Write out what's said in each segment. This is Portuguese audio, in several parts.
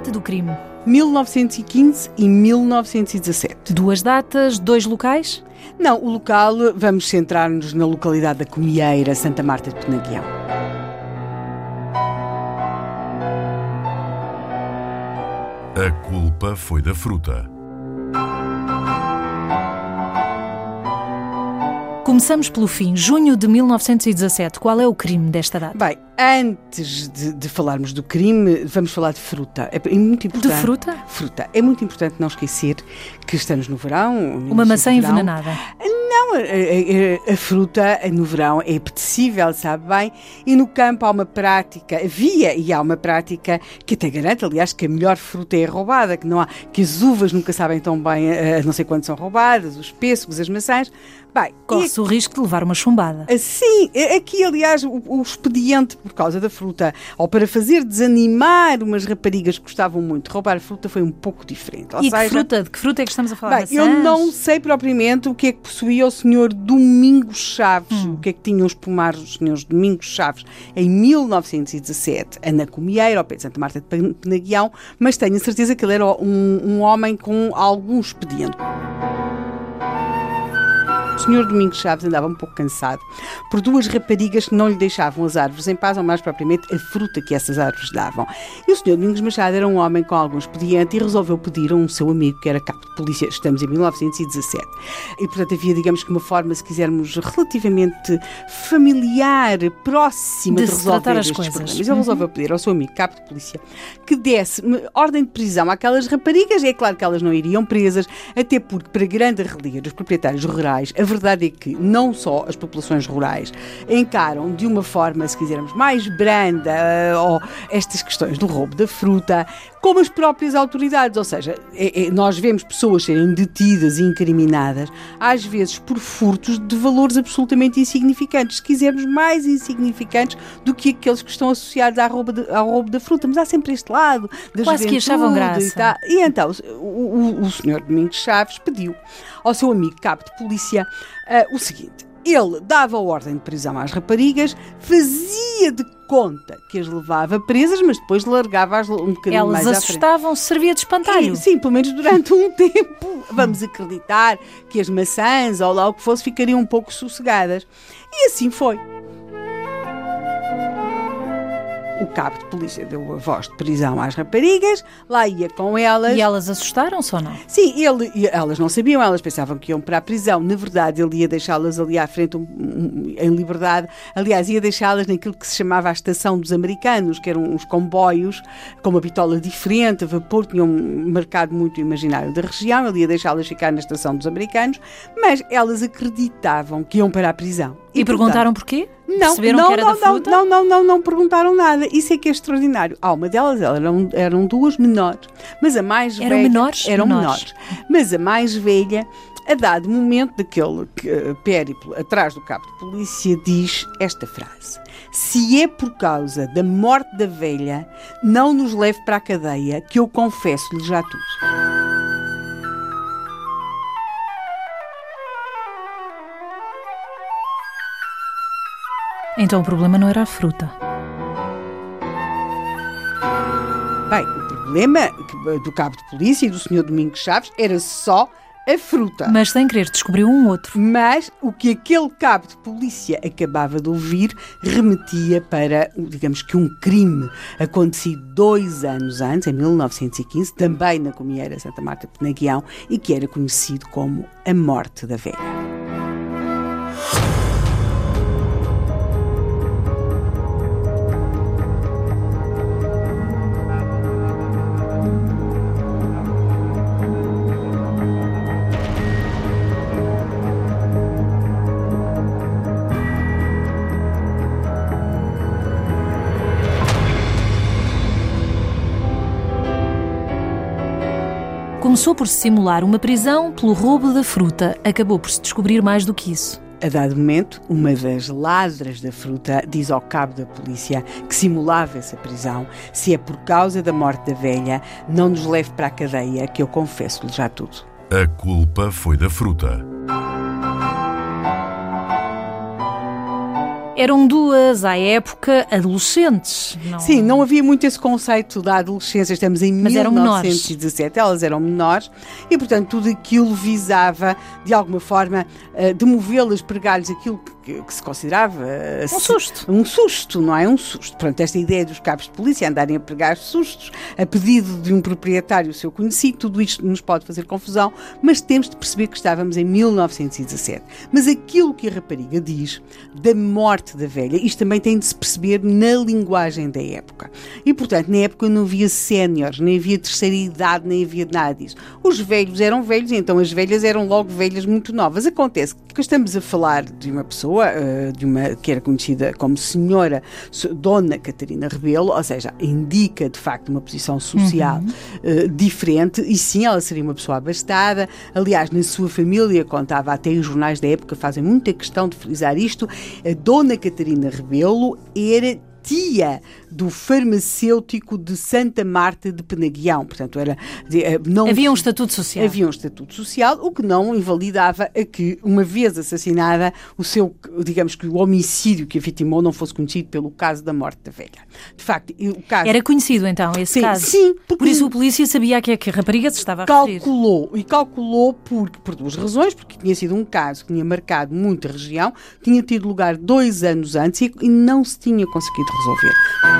Data do crime. 1915 e 1917. Duas datas, dois locais? Não, o local, vamos centrar-nos na localidade da Comieira, Santa Marta de Penaguião. A culpa foi da fruta. Começamos pelo fim, junho de 1917. Qual é o crime desta data? Bem, antes de, de falarmos do crime, vamos falar de fruta. É muito importante. De fruta? Fruta. É muito importante não esquecer que estamos no verão. Uma maçã verão. envenenada. Não, a, a- a- a fruta no verão é apetecível, sabe bem? E no campo há uma prática, havia e há uma prática que até garante, aliás, que a melhor fruta é roubada, que não há, que as uvas nunca sabem tão bem, eh, não sei quando são roubadas, os pêssegos, as maçãs. Bem, Corre-se o risco de levar uma chumbada. Sim, aqui, aliás, o, o expediente por causa da fruta, ou para fazer desanimar umas raparigas que gostavam muito de roubar fruta, foi um pouco diferente. Ou E que seja, fruta? De que fruta é que estamos a falar? Bem, eu não sei propriamente o que é que possuía o senhor Domingos Chaves, Hum. o que é que tinham os pomares dos senhores Domingos Chaves em 1917, Ana Comieira, ao pé de Santa Marta de Pen- Penaguião, mas tenho a certeza que ele era um, um homem com algum expediente. O senhor Domingos Chaves andava um pouco cansado por duas raparigas que não lhe deixavam as árvores em paz, ou mais propriamente a fruta que essas árvores davam. E o senhor Domingos Machado era um homem com algum expediente e resolveu pedir a um seu amigo, que era cabo de polícia, estamos em 1917. E, portanto, havia, digamos que uma forma, se quisermos, relativamente familiar, próxima De de, resolver estes coisas. problemas. Ele resolveu pedir ao seu amigo, cabo de polícia, que desse ordem de prisão àquelas raparigas. É claro que elas não iriam presas, até porque, para grande relia dos proprietários rurais, a verdade é que não só as populações rurais encaram de uma forma, se quisermos, mais branda eh, ou estas questões do roubo da fruta, como as próprias autoridades. Ou seja, é- é- nós vemos pessoas serem detidas e incriminadas, às vezes por furtos de valores absolutamente insignificantes, se quisermos, mais insignificantes do que aqueles que estão associados ao roubo, de- ao roubo da fruta. Mas há sempre este lado da Quase que achavam graça. E, e então, o, o, o senhor Domingos Chaves pediu ao seu amigo cabo de polícia ah, o seguinte. Ele dava a ordem de prisão às raparigas, fazia de conta que as levava presas, mas depois largava-as um bocadinho Elas mais à frente. assustavam-se, servia de espantalho. E, sim, pelo menos durante um tempo. Vamos acreditar que as maçãs ou lá o que fosse ficariam um pouco sossegadas. E assim foi. O cabo de polícia deu a voz de prisão às raparigas, lá ia com elas. E elas assustaram-se ou não? Sim, ele, e elas não sabiam, elas pensavam que iam para a prisão. Na verdade, ele ia deixá-las ali à frente um- um- em liberdade. Aliás, ia deixá-las naquilo que se chamava a estação dos americanos, que eram uns comboios com uma bitola diferente, a vapor, tinham marcado muito o imaginário da região. Ele ia deixá-las ficar na estação dos americanos, mas elas acreditavam que iam para a prisão. E, portanto, perguntaram porquê? Não, não, não, fruta? Não, não, não, não perguntaram nada. Isso é que é extraordinário. Ah, uma delas eram, eram duas menores, mas a mais Eram velha. menores? Eram Menores. menores. Mas a mais velha, a dado momento daquele eh, périplo atrás do cabo de polícia, diz esta frase: Se é por causa da morte da velha, não nos leve para a cadeia, que eu confesso-lhe já tudo. Então o problema não era a fruta. Bem, o problema do cabo de polícia e do senhor Domingos Chaves era só a fruta. Mas sem querer descobriu um outro. Mas o que aquele cabo de polícia acabava de ouvir remetia para, digamos que, um crime acontecido dois anos antes, em 1915, também na Comieira Santa Marta de Penaguião, e que era conhecido como a Morte da Velha. Começou por se simular uma prisão pelo roubo da fruta. Acabou por se descobrir mais do que isso. A dado momento, uma das ladras da fruta diz ao cabo da polícia que simulava essa prisão. Se é por causa da morte da velha, não nos leve para a cadeia, que eu confesso-lhe já tudo. A culpa foi da fruta. Eram duas, à época, adolescentes. Não... Sim, não havia muito esse conceito da adolescência. Estamos em Mas eram 1917, elas eram menores e, portanto, tudo aquilo visava, de alguma forma, eh, demovê-las, pregar-lhes aquilo que que, que se considerava um susto. Um susto, não é? Um susto. Pronto, esta ideia dos cabos de polícia andarem a pregar sustos a pedido de um proprietário seu conhecido, tudo isto nos pode fazer confusão, mas temos de perceber que estávamos em 1917. Mas aquilo que a rapariga diz da morte da velha, isto também tem de se perceber na linguagem da época. E, portanto, na época não havia séniores, nem havia terceira idade, nem havia nada disso. Os velhos eram velhos, então as velhas eram logo velhas muito novas. Acontece que estamos a falar de uma pessoa pessoa, uh, de uma, que era conhecida como Senhora Dona Catarina Rebelo, ou seja, indica de facto uma posição social uhum. uh, diferente, e sim, ela seria uma pessoa abastada. Aliás, na sua família, contava até os jornais da época, fazem muita questão de frisar isto, a Dona Catarina Rebelo era tia do farmacêutico de Santa Marta de Penaguião. Portanto, era, eh, não, havia um estatuto social. Havia um estatuto social, o que não invalidava a que, uma vez assassinada, o seu, digamos que o homicídio que a vitimou não fosse conhecido pelo caso da morte da velha. De facto, o caso... Era conhecido então esse sim, caso? Sim. Por isso a polícia sabia que, que a rapariga se estava a calculou, referir. E calculou por, por duas razões, porque tinha sido um caso que tinha marcado muita região, tinha tido lugar dois anos antes e, e não se tinha conseguido resolver.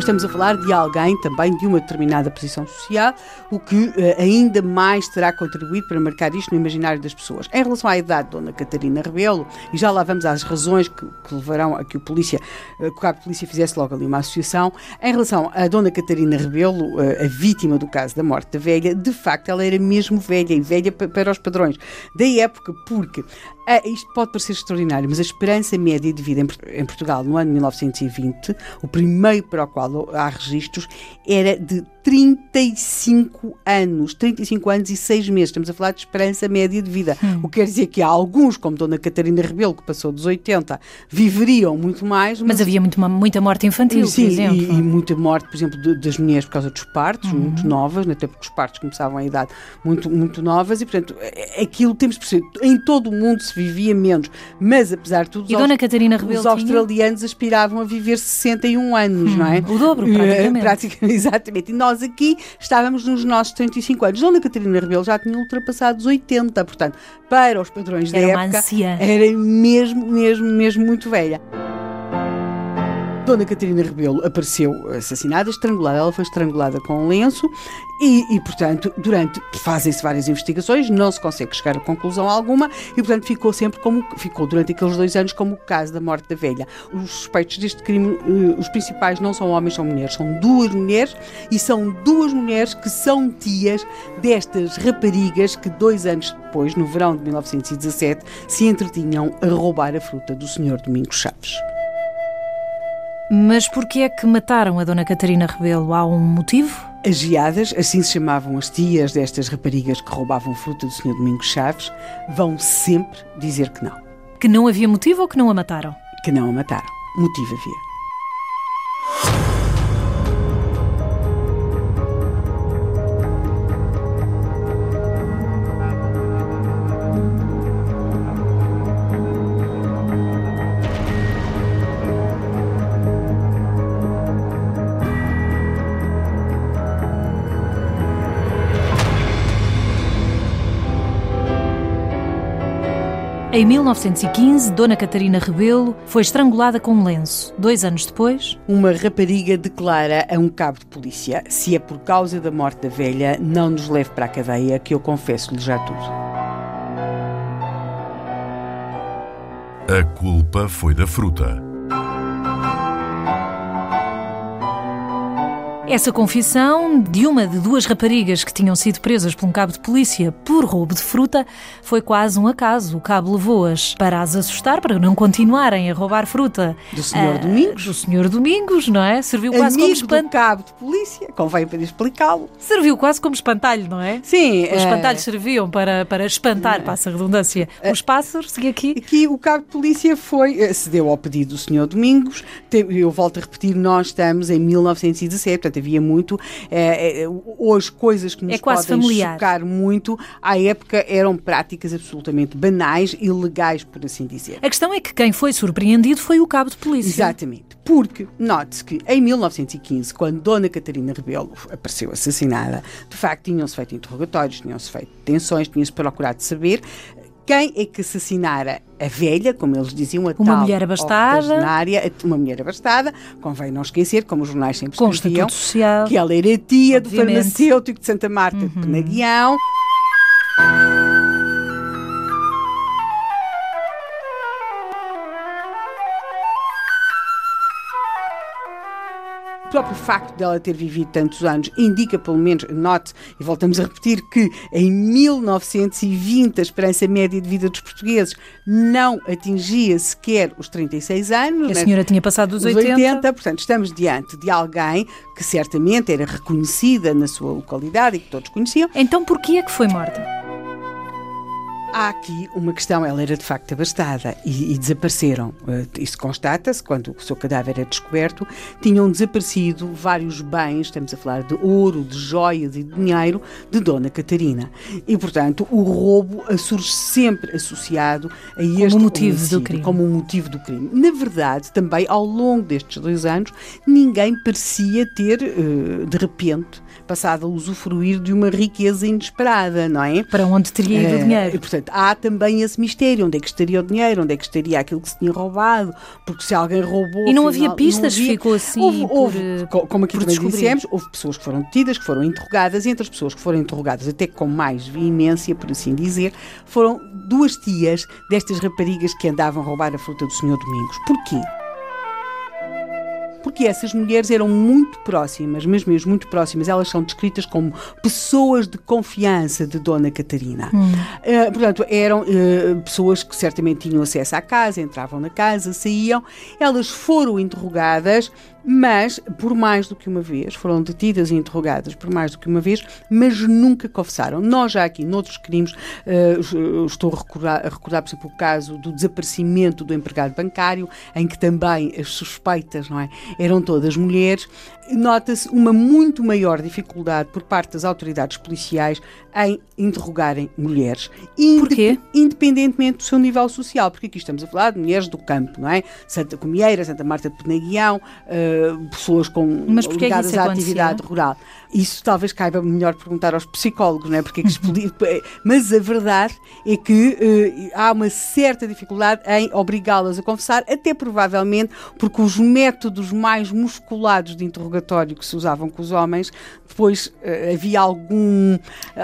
Pois estamos a falar de alguém também de uma determinada posição social, o que uh, ainda mais terá contribuído para marcar isto no imaginário das pessoas. Em relação à idade de Dona Catarina Rebelo, e já lá vamos às razões que, que levarão a que o polícia, uh, que o cabo de polícia fizesse logo ali uma associação, em relação a Dona Catarina Rebelo, uh, a vítima do caso da morte da velha, de facto ela era mesmo velha e velha para os padrões da época, porque ah, isto pode parecer extraordinário, mas a esperança média de vida em, em Portugal no ano 1920, o primeiro para o qual há registros, era de 35 anos, 35 anos e 6 meses. Estamos a falar de esperança média de vida. Hum. O que quer dizer que há alguns, como Dona Catarina Rebelo, que passou dos 80, viveriam muito mais. Mas, mas havia muito, muita morte infantil, sim, por exemplo. E, e muita morte, por exemplo, de, das mulheres por causa dos partos, uhum. muito novas, até porque os partos começavam a idade muito, muito novas, e portanto, aquilo temos perceber, em todo o mundo se vivia menos. Mas apesar de tudo, Rebelo os australianos aspiravam a viver 61 anos, hum, não é? O dobro, praticamente. praticamente exatamente. E nós nós aqui estávamos nos nossos 35 anos. Dona Catarina Rebelo já tinha ultrapassado os 80, portanto, para os padrões era da época, anciã. era mesmo, mesmo, mesmo muito velha. Dona Catarina Rebelo apareceu assassinada, estrangulada. Ela foi estrangulada com um lenço e, e portanto, durante fazem-se várias investigações, não se consegue chegar a conclusão alguma e, portanto, ficou sempre como ficou durante aqueles dois anos como o caso da morte da velha. Os suspeitos deste crime, eh, os principais não são homens, são mulheres, são duas mulheres e são duas mulheres que são tias destas raparigas que dois anos depois, no verão de 1917, se entretinham a roubar a fruta do Senhor Domingos Chaves. Mas porquê é que mataram a Dona Catarina Rebelo? Há um motivo? As geadas, assim se chamavam as tias destas raparigas que roubavam fruta do Sr. Domingos Chaves, vão sempre dizer que não. Que não havia motivo ou que não a mataram? Que não a mataram. Motivo havia. Em 1915, Dona Catarina Rebelo foi estrangulada com um lenço. Dois anos depois, uma rapariga declara a um cabo de polícia: se é por causa da morte da velha, não nos leve para a cadeia, que eu confesso-lhe já tudo. A culpa foi da fruta. Essa confissão de uma de duas raparigas que tinham sido presas por um cabo de polícia por roubo de fruta foi quase um acaso. O cabo levou-as para as assustar, para não continuarem a roubar fruta. Do Senhor Ah, Domingos. Do Senhor Domingos, não é? Serviu quase como Amigo do espantalho. cabo de polícia, convém para explicá-lo. Serviu quase como espantalho, não é? Sim, Os eh, espantalhos serviam para, para espantar, passa a redundância, os pássaros, e aqui Aqui o cabo de polícia foi, eh, cedeu ao pedido do Sr. Domingos. Eu volto a repetir, nós estamos em 1917, portanto havia muito. eh, eh, hoje, coisas que nos É podem familiar. chocar muito, à época eram práticas absolutamente banais e legais, por assim dizer. A questão é que quem foi surpreendido foi o cabo de polícia. Exatamente. Porque, note-se que em 1915, quando Dona Catarina Rebelo apareceu assassinada, de facto tinham-se feito interrogatórios, tinham-se feito detenções, tinha-se procurado saber quem é que assassinara a velha, como eles diziam, a Uma tal mulher abastada. uma mulher abastada, convém não esquecer, como os jornais sempre escreviam, social. que ela era tia do Obviamente. Uhum. farmacêutico de Santa Marta de Penaguião. O próprio facto dela ter vivido tantos anos indica, pelo menos, note, e voltamos a repetir, que em 1920 a esperança média de vida dos portugueses não atingia sequer os 36 anos. A né? senhora tinha passado dos Os 80. portanto, estamos diante de alguém que certamente era reconhecida na sua localidade e que todos conheciam. Então porquê é que foi morta? Há aqui uma questão, ela era de facto abastada e, e desapareceram. Eh, Isso constata-se quando o seu cadáver é descoberto. Tinham desaparecido vários bens, estamos a falar de ouro, de joias e de dinheiro, de Dona Catarina. E, portanto, o roubo surge sempre associado a este motivo do crime. Como um motivo do crime. Na verdade, também ao longo destes dois anos, ninguém parecia ter, eh, de repente, passado a usufruir de uma riqueza inesperada, não é? Para onde teria ido o Eh, dinheiro? E, portanto, há também esse mistério: onde é que estaria o dinheiro, onde é que estaria aquilo que se tinha roubado, porque se alguém roubou. E não afinal, havia pistas, havia. ficou assim Houve, houve, co- como aqui também dissemos, houve pessoas que foram detidas, que foram interrogadas, e entre as pessoas que foram interrogadas, até com mais veemência, por assim dizer, foram duas tias destas raparigas que andavam a roubar a fruta do Senhor Domingos. Porquê? Porque essas mulheres eram muito próximas, mas mesmo muito próximas, elas são descritas como pessoas de confiança de Dona Catarina. Eh, portanto, eram eh, pessoas que certamente tinham acesso à casa, entravam na casa, saíam. Elas foram interrogadas, mas por mais do que uma vez, foram detidas e interrogadas por mais do que uma vez, mas nunca confessaram. Nós já aqui, noutros crimes, eh, estou a recordar, a recordar, por exemplo, o caso do desaparecimento do empregado bancário, em que também as suspeitas, não é? Eram todas mulheres. Nota-se uma muito maior dificuldade por parte das autoridades policiais em interrogarem mulheres. Porquê? Independentemente do seu nível social, porque aqui estamos a falar de mulheres do campo, não é? Santa Comieira, Santa Marta de Penaguião, eh, pessoas com, Mas é ligadas à atividade rural. Isso talvez caiba melhor perguntar aos psicólogos, não é? Porque é que explodir- Mas a verdade é que eh, há uma certa dificuldade em obrigá-las a confessar, até provavelmente porque os métodos mais musculados de interrogatório que se usavam com os homens, depois eh, havia algum,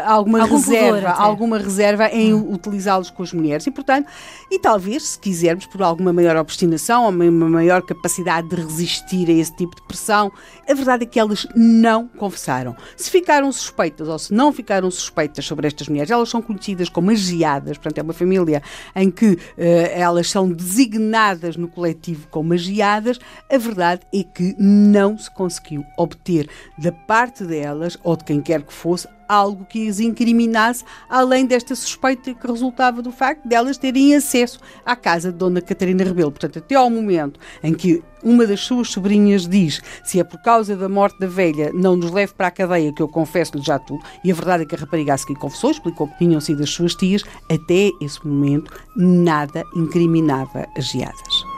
alguma Algum pudor reserva, até. alguma reserva em utilizá-los com as mulheres. E, portanto, e talvez, se quisermos, por alguma maior obstinação ou uma maior capacidade de resistir a esse tipo de pressão, a verdade é que elas não confessaram. Se ficaram suspeitas ou se não ficaram suspeitas sobre estas mulheres, elas são conhecidas como magiadas, portanto, é uma família em que eh, elas são designadas no coletivo como magiadas, a verdade é que não se conseguiu obter da parte delas, ou de quem quer que fosse, algo que as incriminasse, além desta suspeita que resultava do facto delas terem acesso à casa de Dona Catarina Rebelo. Portanto, até ao momento em que uma das suas sobrinhas diz se é por causa da morte da velha, não nos leve para a cadeia, que eu confesso-lhe já tudo, e a verdade é que a rapariga a seguir confessou, explicou que tinham sido as suas tias, até esse momento nada incriminava as geadas.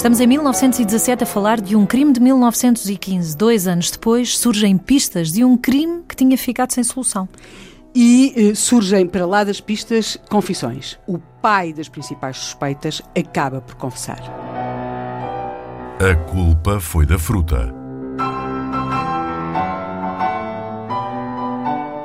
Estamos em 1917 a falar de um crime de 1915. Dois anos depois surgem pistas de um crime que tinha ficado sem solução. E eh, surgem para lá das pistas confissões. O pai das principais suspeitas acaba por confessar. A culpa foi da fruta.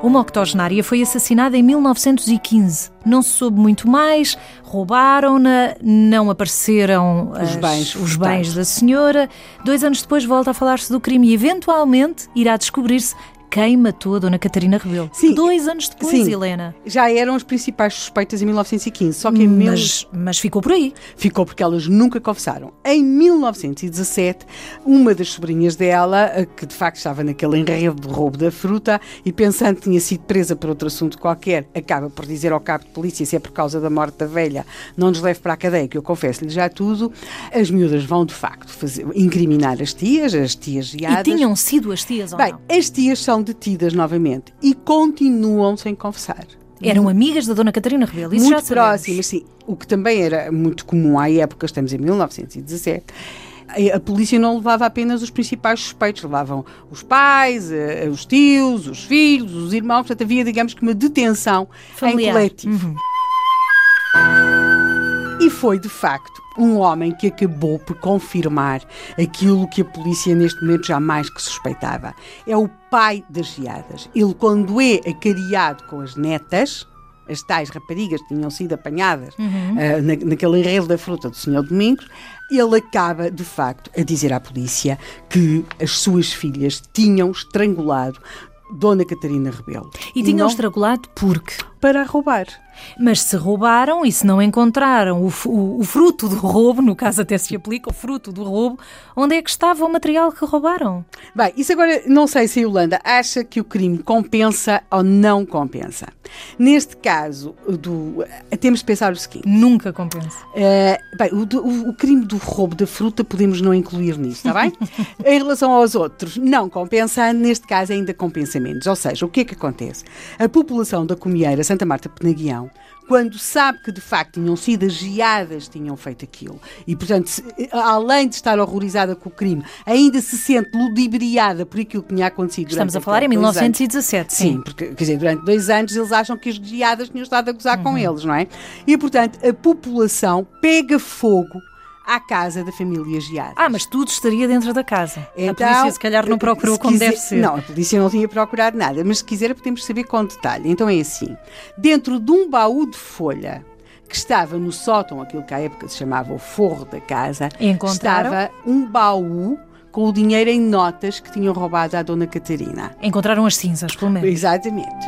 Uma octogenária foi assassinada em 1915. Não se soube muito mais, roubaram-na, não apareceram Os as- bens os bens da senhora. Dois anos depois volta a falar-se do crime e, eventualmente, irá descobrir-se quem matou a Dona Catarina Rebelo. Sim. Dois anos depois, Sim. Helena. Já eram as principais suspeitas em 1915, só que em mil... Mas, mas ficou por aí. ficou porque elas nunca confessaram. Em 1917, uma das sobrinhas dela, eh, que de facto estava naquele enredo de roubo da fruta e pensando que tinha sido presa por outro assunto qualquer, acaba por dizer ao cabo de polícia se é por causa da morte da velha, não nos leve para a cadeia, que eu confesso-lhe já tudo. As miúdas vão de facto fazer, incriminar as tias, as tias E geadas. tinham sido as tias ou Bem, não? as tias são detidas novamente e continuam sem confessar. Eram amigas da Dona Catarina Rebelo. Isso já muito sabemos. próximas, sim. O que também era muito comum à época, estamos em 1917. A polícia não levava apenas os principais suspeitos, levavam os pais, eh, os tios, os filhos, os irmãos, portanto havia, digamos que, uma detenção Familiar. em coletivo. Uhum. E foi, de facto, um homem que acabou por confirmar aquilo que a polícia neste momento jamais que suspeitava. É o pai das geadas. Ele, quando é acariado com as netas, as tais raparigas que tinham sido apanhadas ah, na, naquele enredo da fruta do Senhor Domingos, ele acaba, de facto, a dizer à polícia que as suas filhas tinham estrangulado Dona Catarina Rebelo. E tinham não estrangulado porque. para roubar. Mas se roubaram e se não encontraram o, o- o fruto do roubo, no caso até se aplica o fruto do roubo, onde é que estava o material que roubaram? Bem, isso agora não sei se a Yolanda acha que o crime compensa ou não compensa. Neste caso, do, temos de pensar o seguinte. Nunca compensa. eh, bem, o, o- crime do roubo da fruta podemos não incluir nisto, está bem? em relação aos outros, não compensando, neste caso ainda compensa menos. Ou seja, o que é que acontece? A população da Comieira Santa Marta Penaguião quando sabe que de facto tinham sido as geadas que tinham feito aquilo e, portanto, se- além de estar horrorizada com o crime, ainda se sente ludibriada por aquilo que tinha acontecido. Estamos a falar em aqueles dois anos. 1917, Sim, sim. porque, quer dizer, durante dois anos eles acham que as geadas tinham estado a gozar com eles, não é? E, portanto, a população pega fogo à casa da família Geada. Ah, mas tudo estaria dentro da casa. a Então, polícia se calhar não procurou como quiser- deve ser. Não, a polícia não tinha procurado nada, mas se quiser podemos saber com detalhe. Então é assim: dentro de um baú de folha que estava no sótão, aquilo que à época se chamava o forro da casa, estava um baú com o dinheiro em notas que tinham roubado à Dona Catarina. Encontraram as cinzas, pelo menos. Exatamente.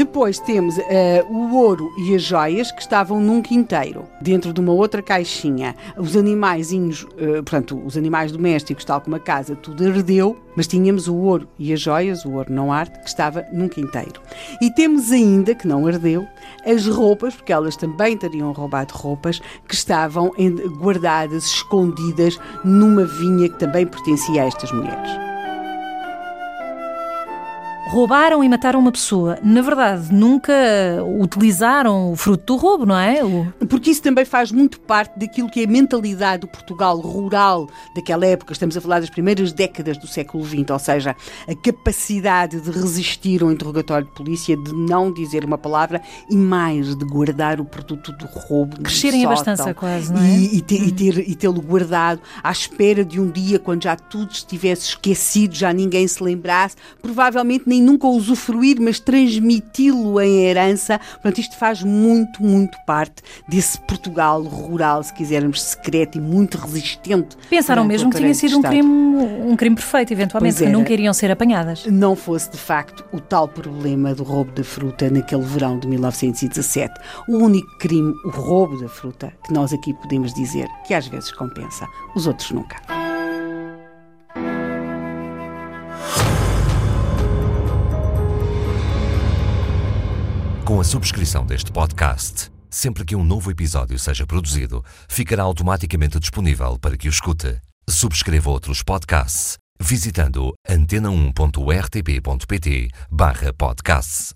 Depois temos eh, o ouro e as joias que estavam num quinteiro, dentro de uma outra caixinha. Os animaizinhos, eh, portanto, os animais domésticos, tal como a casa, tudo ardeu, mas tínhamos o ouro e as joias, o ouro não arde, que estava num quinteiro. E temos ainda, que não ardeu, as roupas, porque elas também teriam roubado roupas, que estavam guardadas, escondidas, numa vinha que também pertencia a estas mulheres. Roubaram e mataram uma pessoa. Na verdade, nunca utilizaram o fruto do roubo, não é? O- Porque isso também faz muito parte daquilo que é a mentalidade do Portugal rural daquela época. Estamos a falar das primeiras décadas do século XX, ou seja, a capacidade de resistir ao interrogatório de polícia, de não dizer uma palavra e mais de guardar o produto do roubo. Crescerem a quase, não é? E, e e ter- e tê-lo guardado à espera de um dia, quando já tudo estivesse esquecido, já ninguém se lembrasse, provavelmente nem nunca usufruir, mas transmiti-lo em herança. Portanto, isto faz muito, muito parte desse Portugal rural, se quisermos, secreto e muito resistente. Pensaram mesmo que tinha sido um crime, um crime perfeito, eventualmente, Pois que era. nunca iriam ser apanhadas. Não fosse de facto o tal problema do roubo da fruta naquele verão de 1917. O único crime, o roubo da fruta, que nós aqui podemos dizer que às vezes compensa, os outros nunca. Com a subscrição deste podcast, sempre que um novo episódio seja produzido, ficará automaticamente disponível para que o escute. Subscreva outros podcasts visitando antena1.rtp.pt/podcasts.